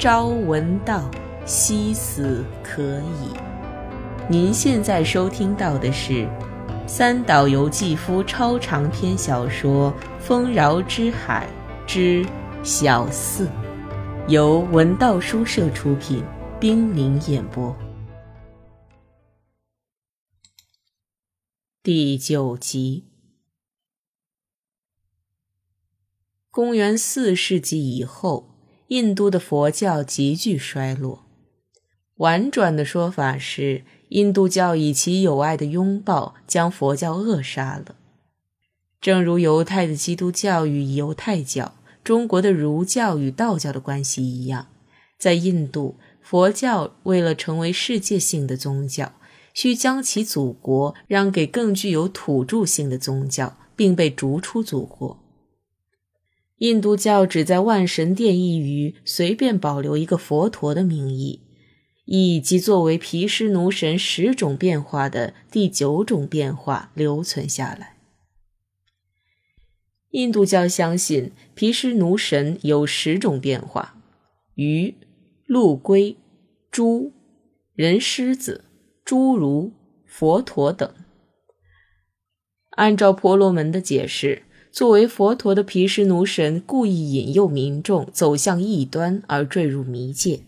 朝闻道，夕死可矣。您现在收听到的是三岛由纪夫超长篇小说《丰饶之海之小四》，由文道书社出品，冰凌演播。第九集。公元四世纪以后。印度的佛教急剧衰落。婉转的说法是，印度教以其友爱的拥抱将佛教扼杀了。正如犹太的基督教与犹太教、中国的儒教与道教的关系一样，在印度，佛教为了成为世界性的宗教，需将其祖国让给更具有土著性的宗教，并被逐出祖国。印度教只在万神殿一隅随便保留一个佛陀的名义，以及作为毗湿奴神十种变化的第九种变化留存下来。印度教相信毗湿奴神有十种变化：鱼、陆龟、猪、人狮子、侏儒、佛陀等。按照婆罗门的解释。作为佛陀的毗湿奴神故意引诱民众走向异端而坠入迷界，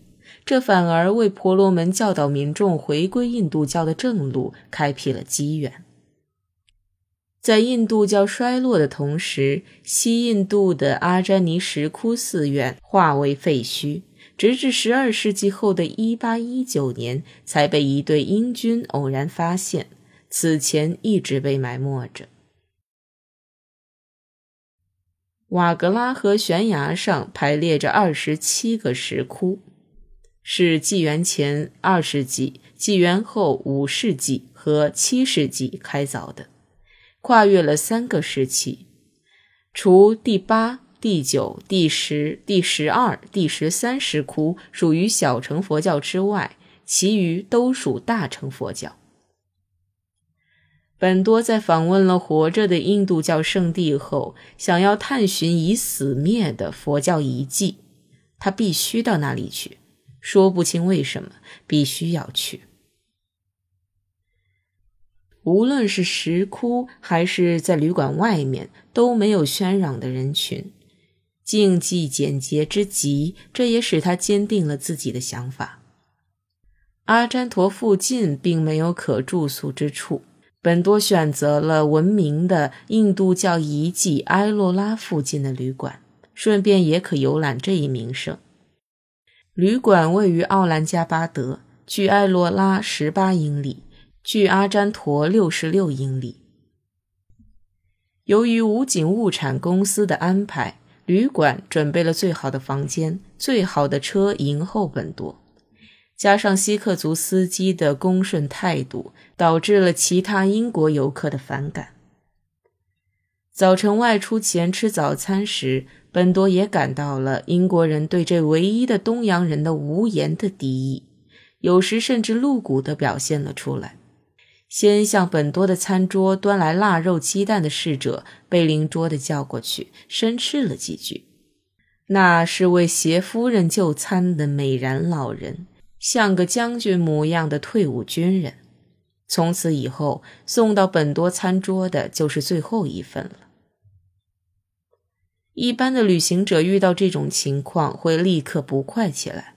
这反而为婆罗门教导民众回归印度教的正路开辟了机缘。在印度教衰落的同时，西印度的阿詹尼石窟寺院化为废墟，直至十二世纪后的一八一九年才被一队英军偶然发现，此前一直被埋没着。瓦格拉河悬崖上排列着二十七个石窟，是纪元前二世纪、纪元后五世纪和七世纪开凿的，跨越了三个时期。除第八、第九、第十、第十二、第十三石窟属于小乘佛教之外，其余都属大乘佛教。本多在访问了活着的印度教圣地后，想要探寻已死灭的佛教遗迹，他必须到那里去。说不清为什么，必须要去。无论是石窟还是在旅馆外面，都没有喧嚷的人群，静寂简洁之极。这也使他坚定了自己的想法。阿占陀附近并没有可住宿之处。本多选择了闻名的印度教遗迹埃洛拉附近的旅馆，顺便也可游览这一名胜。旅馆位于奥兰加巴德，距埃洛拉十八英里，距阿占陀六十六英里。由于武警物产公司的安排，旅馆准备了最好的房间、最好的车迎候本多。加上锡克族司机的恭顺态度，导致了其他英国游客的反感。早晨外出前吃早餐时，本多也感到了英国人对这唯一的东洋人的无言的敌意，有时甚至露骨地表现了出来。先向本多的餐桌端来腊肉鸡蛋的侍者被邻桌的叫过去，深斥了几句。那是为携夫人就餐的美髯老人。像个将军模样的退伍军人，从此以后送到本多餐桌的就是最后一份了。一般的旅行者遇到这种情况会立刻不快起来，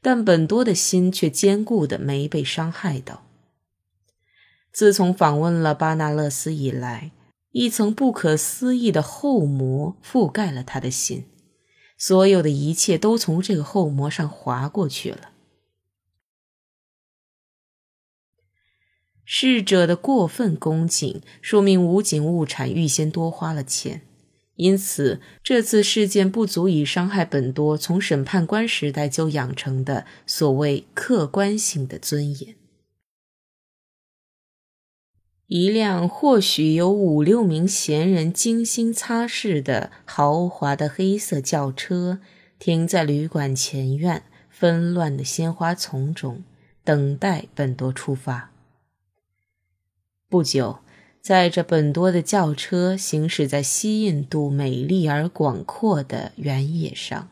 但本多的心却坚固的没被伤害到。自从访问了巴纳勒斯以来，一层不可思议的厚膜覆盖了他的心，所有的一切都从这个厚膜上滑过去了。逝者的过分恭敬，说明武警物产预先多花了钱，因此这次事件不足以伤害本多从审判官时代就养成的所谓客观性的尊严。一辆或许有五六名闲人精心擦拭的豪华的黑色轿车停在旅馆前院纷乱的鲜花丛中，等待本多出发。不久，载着本多的轿车行驶在西印度美丽而广阔的原野上。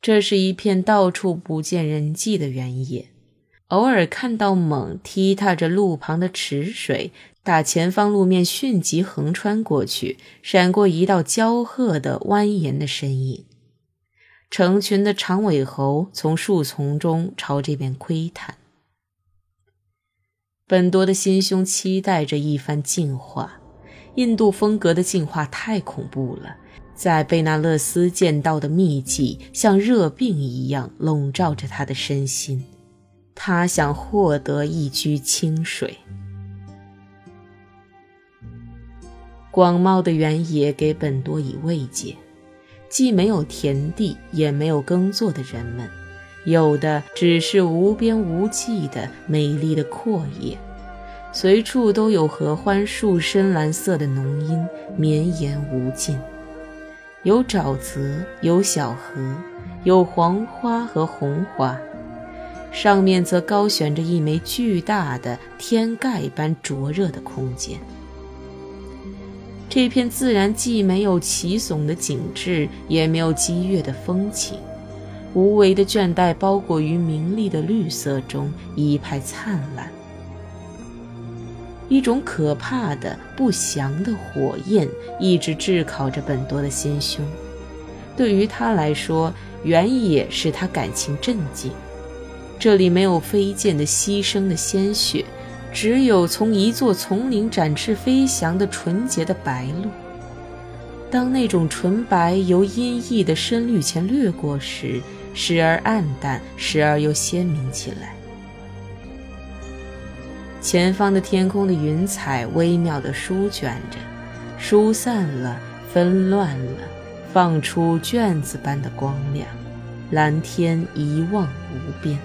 这是一片到处不见人迹的原野，偶尔看到猛踢踏着路旁的池水，打前方路面迅疾横穿过去，闪过一道焦褐的蜿蜒的身影。成群的长尾猴从树丛中朝这边窥探。本多的心胸期待着一番进化，印度风格的进化太恐怖了。在贝纳勒斯见到的秘籍像热病一样笼罩着他的身心，他想获得一居清水。广袤的原野给本多以慰藉。既没有田地，也没有耕作的人们，有的只是无边无际的美丽的阔野，随处都有合欢树深蓝色的浓荫绵延无尽，有沼泽，有小河，有黄花和红花，上面则高悬着一枚巨大的天盖般灼热的空间。这片自然既没有奇耸的景致，也没有激越的风情，无为的倦怠包裹于明丽的绿色中，一派灿烂。一种可怕的、不祥的火焰一直炙烤着本多的心胸。对于他来说，原野使他感情镇静，这里没有飞溅的牺牲的鲜血。只有从一座丛林展翅飞翔的纯洁的白鹭。当那种纯白由阴翳的深绿前掠过时，时而暗淡，时而又鲜明起来。前方的天空的云彩微妙地舒卷着，疏散了，纷乱了，放出卷子般的光亮，蓝天一望无边。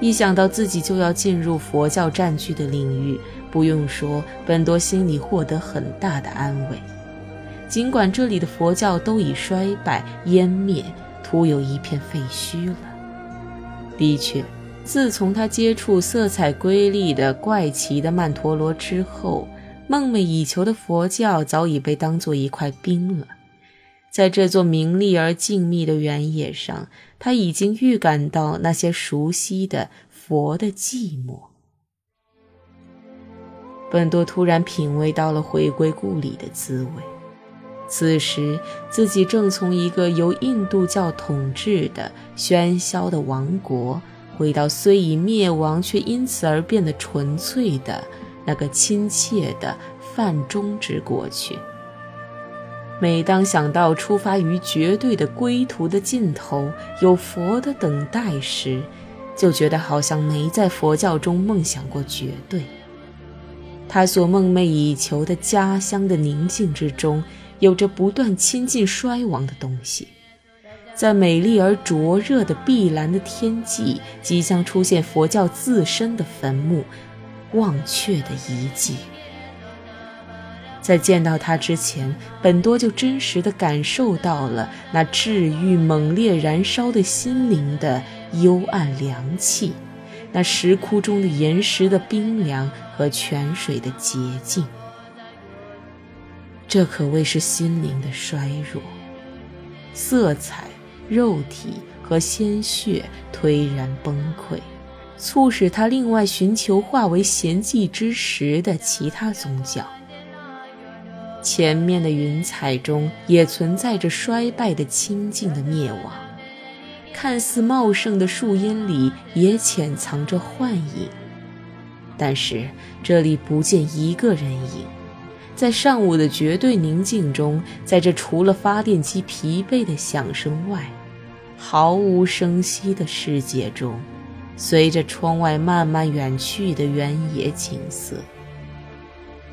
一想到自己就要进入佛教占据的领域，不用说，本多心里获得很大的安慰。尽管这里的佛教都已衰败湮灭，徒有一片废墟了。的确，自从他接触色彩瑰丽的怪奇的曼陀罗之后，梦寐以求的佛教早已被当作一块冰了。在这座明丽而静谧的原野上，他已经预感到那些熟悉的佛的寂寞。本多突然品味到了回归故里的滋味。此时，自己正从一个由印度教统治的喧嚣的王国，回到虽已灭亡却因此而变得纯粹的那个亲切的梵中之国去。每当想到出发于绝对的归途的尽头有佛的等待时，就觉得好像没在佛教中梦想过绝对。他所梦寐以求的家乡的宁静之中，有着不断亲近衰亡的东西。在美丽而灼热的碧蓝的天际，即将出现佛教自身的坟墓，忘却的遗迹。在见到他之前，本多就真实地感受到了那治愈猛烈燃烧的心灵的幽暗凉气，那石窟中的岩石的冰凉和泉水的洁净。这可谓是心灵的衰弱，色彩、肉体和鲜血颓然崩溃，促使他另外寻求化为咸迹之时的其他宗教。前面的云彩中也存在着衰败的、清净的灭亡，看似茂盛的树荫里也潜藏着幻影，但是这里不见一个人影。在上午的绝对宁静中，在这除了发电机疲惫的响声外，毫无声息的世界中，随着窗外慢慢远去的原野景色，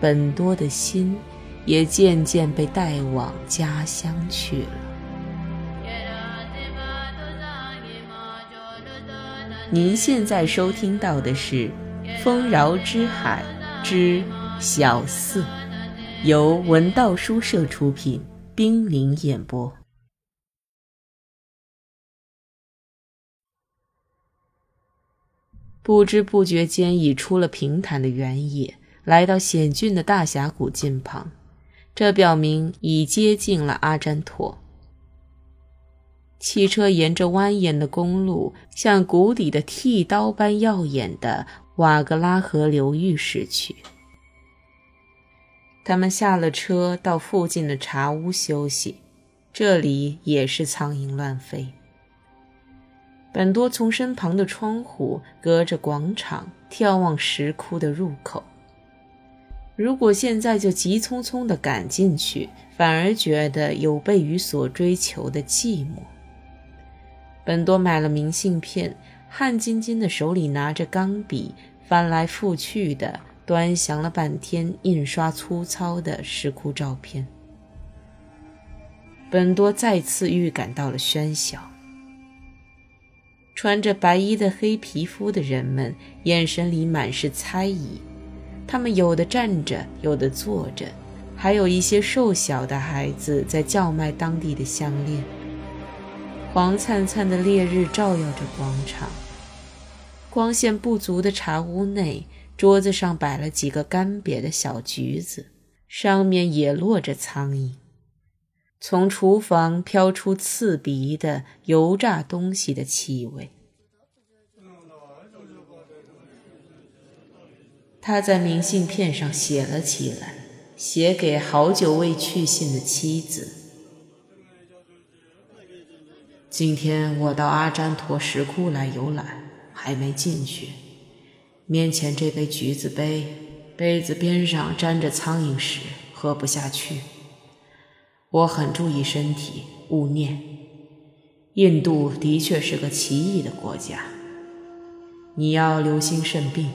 本多的心。也渐渐被带往家乡去了。您现在收听到的是《丰饶之海之小四》，由文道书社出品，冰凌演播。不知不觉间，已出了平坦的原野，来到险峻的大峡谷近旁。这表明已接近了阿占陀。汽车沿着蜿蜒的公路，像谷底的剃刀般耀眼的瓦格拉河流域驶去。他们下了车，到附近的茶屋休息，这里也是苍蝇乱飞。本多从身旁的窗户隔着广场眺望石窟的入口。如果现在就急匆匆地赶进去，反而觉得有悖于所追求的寂寞。本多买了明信片，汗津津的手里拿着钢笔，翻来覆去的端详了半天印刷粗糙的石窟照片。本多再次预感到了喧嚣，穿着白衣的黑皮肤的人们眼神里满是猜疑。他们有的站着，有的坐着，还有一些瘦小的孩子在叫卖当地的项链。黄灿灿的烈日照耀着广场，光线不足的茶屋内，桌子上摆了几个干瘪的小橘子，上面也落着苍蝇。从厨房飘出刺鼻的油炸东西的气味。他在明信片上写了起来，写给好久未去信的妻子。今天我到阿占陀石窟来游览，还没进去。面前这杯橘子杯，杯子边上沾着苍蝇屎，喝不下去。我很注意身体，勿念。印度的确是个奇异的国家，你要留心肾病。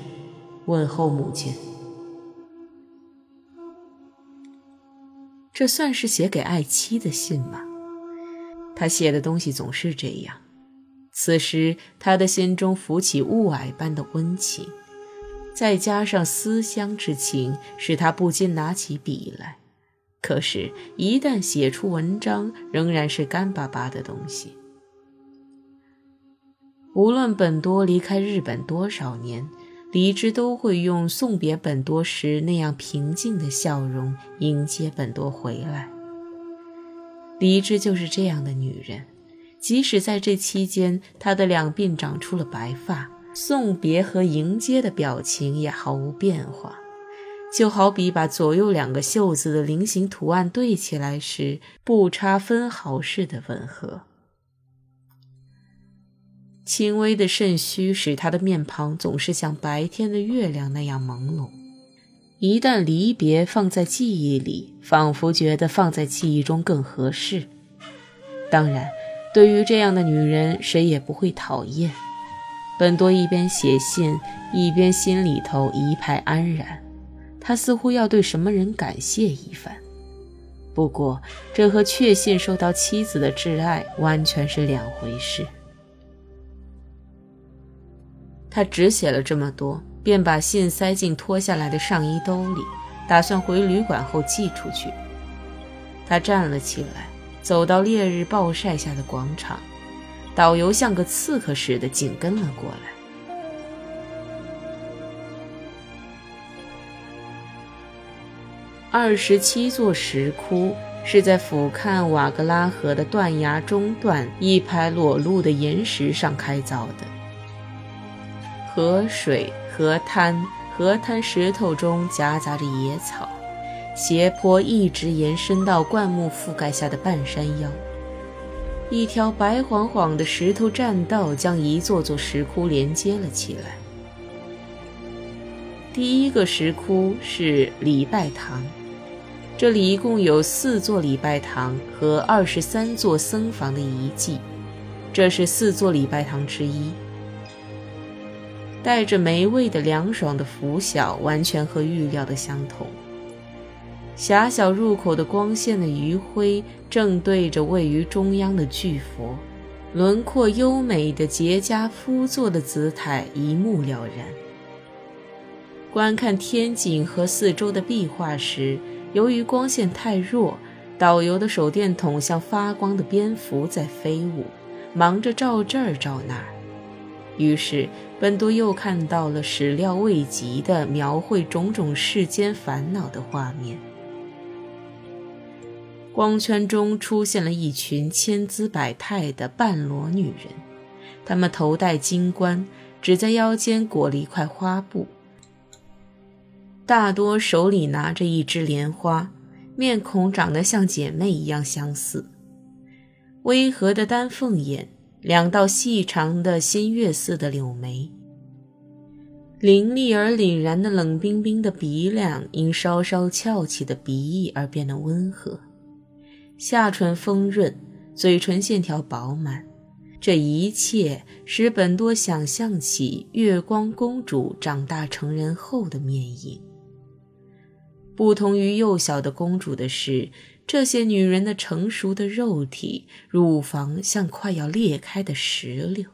问候母亲，这算是写给爱妻的信吗？他写的东西总是这样。此时他的心中浮起雾霭般的温情，再加上思乡之情，使他不禁拿起笔来。可是，一旦写出文章，仍然是干巴巴的东西。无论本多离开日本多少年。黎之都会用送别本多时那样平静的笑容迎接本多回来。黎之就是这样的女人，即使在这期间，他的两鬓长出了白发，送别和迎接的表情也毫无变化，就好比把左右两个袖子的菱形图案对起来时不差分毫似的吻合。轻微的肾虚使他的面庞总是像白天的月亮那样朦胧。一旦离别放在记忆里，仿佛觉得放在记忆中更合适。当然，对于这样的女人，谁也不会讨厌。本多一边写信，一边心里头一派安然。他似乎要对什么人感谢一番。不过，这和确信受到妻子的挚爱完全是两回事。他只写了这么多，便把信塞进脱下来的上衣兜里，打算回旅馆后寄出去。他站了起来，走到烈日暴晒下的广场，导游像个刺客似的紧跟了过来。二十七座石窟是在俯瞰瓦格拉河的断崖中段一排裸露的岩石上开凿的。河水、河滩、河滩石头中夹杂着野草，斜坡一直延伸到灌木覆盖下的半山腰。一条白晃晃的石头栈道将一座座石窟连接了起来。第一个石窟是礼拜堂，这里一共有四座礼拜堂和二十三座僧房的遗迹，这是四座礼拜堂之一。带着霉味的凉爽的拂晓，完全和预料的相同。狭小入口的光线的余晖正对着位于中央的巨佛，轮廓优美的结跏趺坐的姿态一目了然。观看天井和四周的壁画时，由于光线太弱，导游的手电筒像发光的蝙蝠在飞舞，忙着照这儿照那儿。于是，本多又看到了始料未及的描绘种种世间烦恼的画面。光圈中出现了一群千姿百态的半裸女人，她们头戴金冠，只在腰间裹了一块花布，大多手里拿着一支莲花，面孔长得像姐妹一样相似，微和的丹凤眼，两道细长的新月似的柳眉。凌厉而凛然的冷冰冰的鼻梁，因稍稍翘起的鼻翼而变得温和，下唇丰润，嘴唇线条饱满。这一切使本多想象起月光公主长大成人后的面影。不同于幼小的公主的是，这些女人的成熟的肉体，乳房像快要裂开的石榴。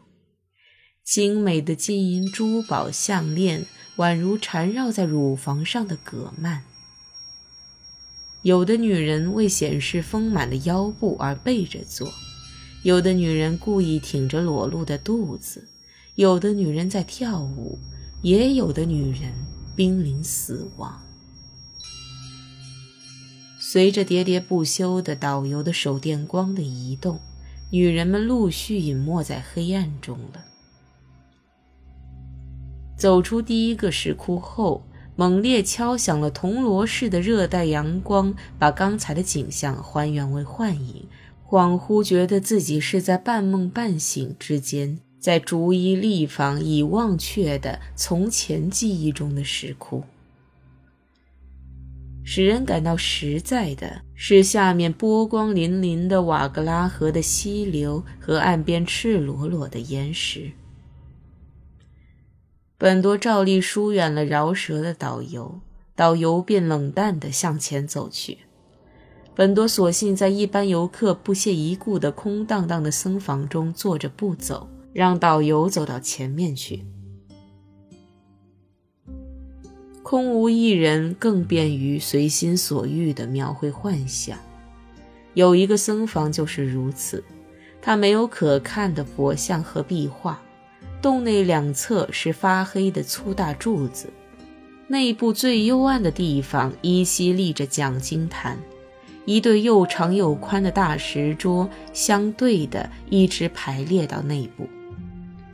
精美的金银珠宝项链宛如缠绕在乳房上的葛蔓。有的女人为显示丰满的腰部而背着坐，有的女人故意挺着裸露的肚子，有的女人在跳舞，也有的女人濒临死亡。随着喋喋不休的导游的手电光的移动，女人们陆续隐没在黑暗中了。走出第一个石窟后，猛烈敲响了铜锣似的热带阳光，把刚才的景象还原为幻影。恍惚觉得自己是在半梦半醒之间，在逐一立方已忘却的从前记忆中的石窟。使人感到实在的是，下面波光粼粼的瓦格拉河的溪流和岸边赤裸裸的岩石。本多照例疏远了饶舌的导游，导游便冷淡地向前走去。本多索性在一般游客不屑一顾的空荡荡的僧房中坐着不走，让导游走到前面去。空无一人，更便于随心所欲地描绘幻想。有一个僧房就是如此，它没有可看的佛像和壁画。洞内两侧是发黑的粗大柱子，内部最幽暗的地方依稀立着讲经坛，一对又长又宽的大石桌相对的一直排列到内部。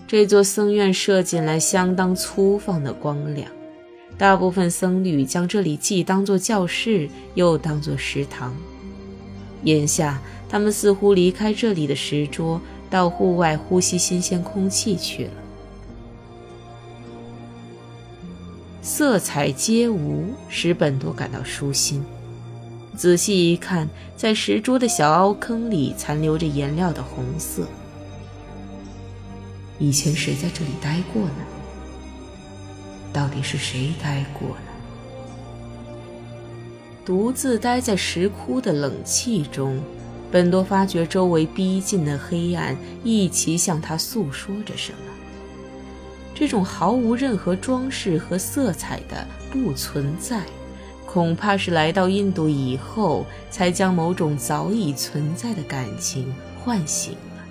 这座僧院射进来相当粗放的光亮，大部分僧侣将这里既当作教室，又当作食堂。眼下，他们似乎离开这里的石桌。到户外呼吸新鲜空气去了。色彩皆无，使本多感到舒心。仔细一看，在石桌的小凹坑里残留着颜料的红色。以前谁在这里待过呢？到底是谁待过呢？独自待在石窟的冷气中。本多发觉周围逼近的黑暗一齐向他诉说着什么。这种毫无任何装饰和色彩的不存在，恐怕是来到印度以后才将某种早已存在的感情唤醒了。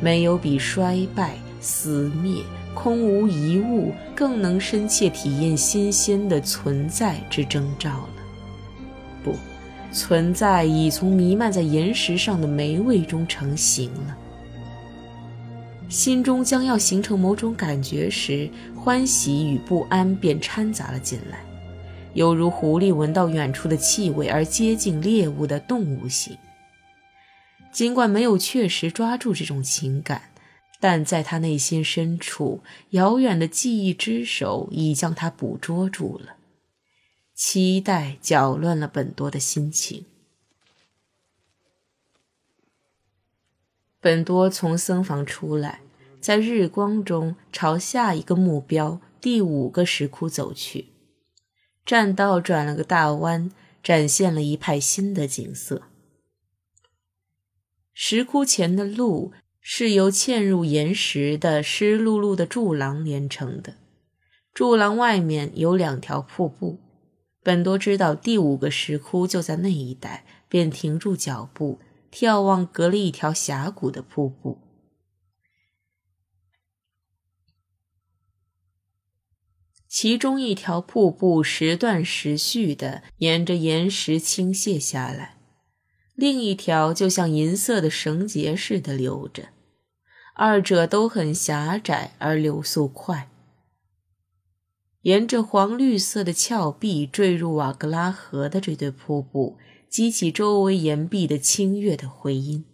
没有比衰败、死灭、空无一物更能深切体验新鲜的存在之征兆了。不。存在已从弥漫在岩石上的霉味中成型了。心中将要形成某种感觉时，欢喜与不安便掺杂了进来，犹如狐狸闻到远处的气味而接近猎物的动物性。尽管没有确实抓住这种情感，但在他内心深处，遥远的记忆之手已将它捕捉住了。期待搅乱了本多的心情。本多从僧房出来，在日光中朝下一个目标——第五个石窟走去。栈道转了个大弯，展现了一派新的景色。石窟前的路是由嵌入岩石的湿漉漉的柱廊连成的，柱廊外面有两条瀑布。本多知道第五个石窟就在那一带，便停住脚步，眺望隔了一条峡谷的瀑布。其中一条瀑布时断时续的沿着岩石倾泻下来，另一条就像银色的绳结似的流着，二者都很狭窄而流速快。沿着黄绿色的峭壁坠入瓦格拉河的这对瀑布，激起周围岩壁的清越的回音。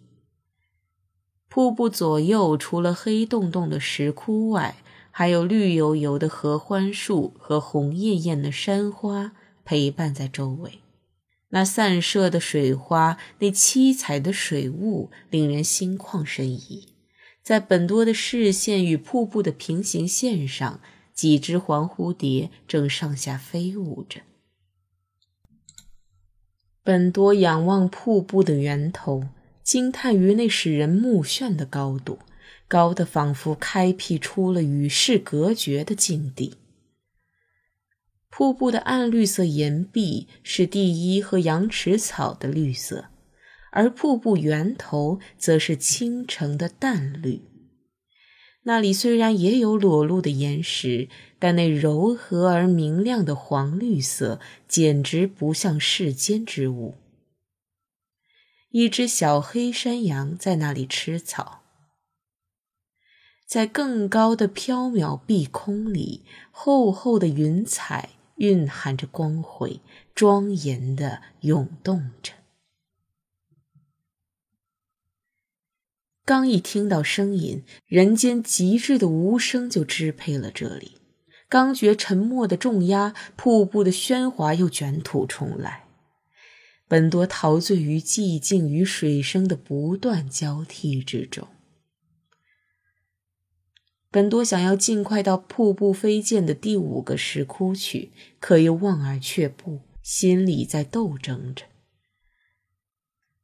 瀑布左右除了黑洞洞的石窟外，还有绿油油的合欢树和红艳艳的山花陪伴在周围。那散射的水花，那七彩的水雾，令人心旷神怡。在本多的视线与瀑布的平行线上。几只黄蝴蝶正上下飞舞着。本多仰望瀑布的源头，惊叹于那使人目眩的高度，高的仿佛开辟出了与世隔绝的境地。瀑布的暗绿色岩壁是第一和羊齿草的绿色，而瀑布源头则是清澄的淡绿。那里虽然也有裸露的岩石，但那柔和而明亮的黄绿色简直不像世间之物。一只小黑山羊在那里吃草。在更高的缥缈碧空里，厚厚的云彩蕴含着光辉，庄严地涌动着。刚一听到声音，人间极致的无声就支配了这里。刚觉沉默的重压，瀑布的喧哗又卷土重来。本多陶醉于寂静与水声的不断交替之中。本多想要尽快到瀑布飞溅的第五个石窟去，可又望而却步，心里在斗争着。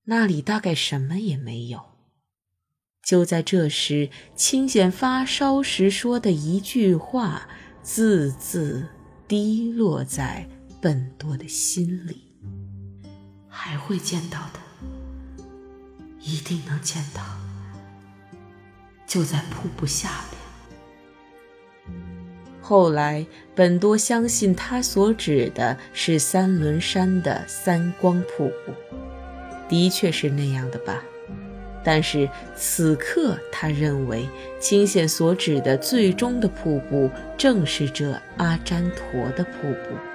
那里大概什么也没有。就在这时，清显发烧时说的一句话，字字滴落在本多的心里。还会见到的，一定能见到。就在瀑布下面。后来，本多相信他所指的是三轮山的三光瀑布，的确是那样的吧。但是此刻，他认为清显所指的最终的瀑布，正是这阿占陀的瀑布。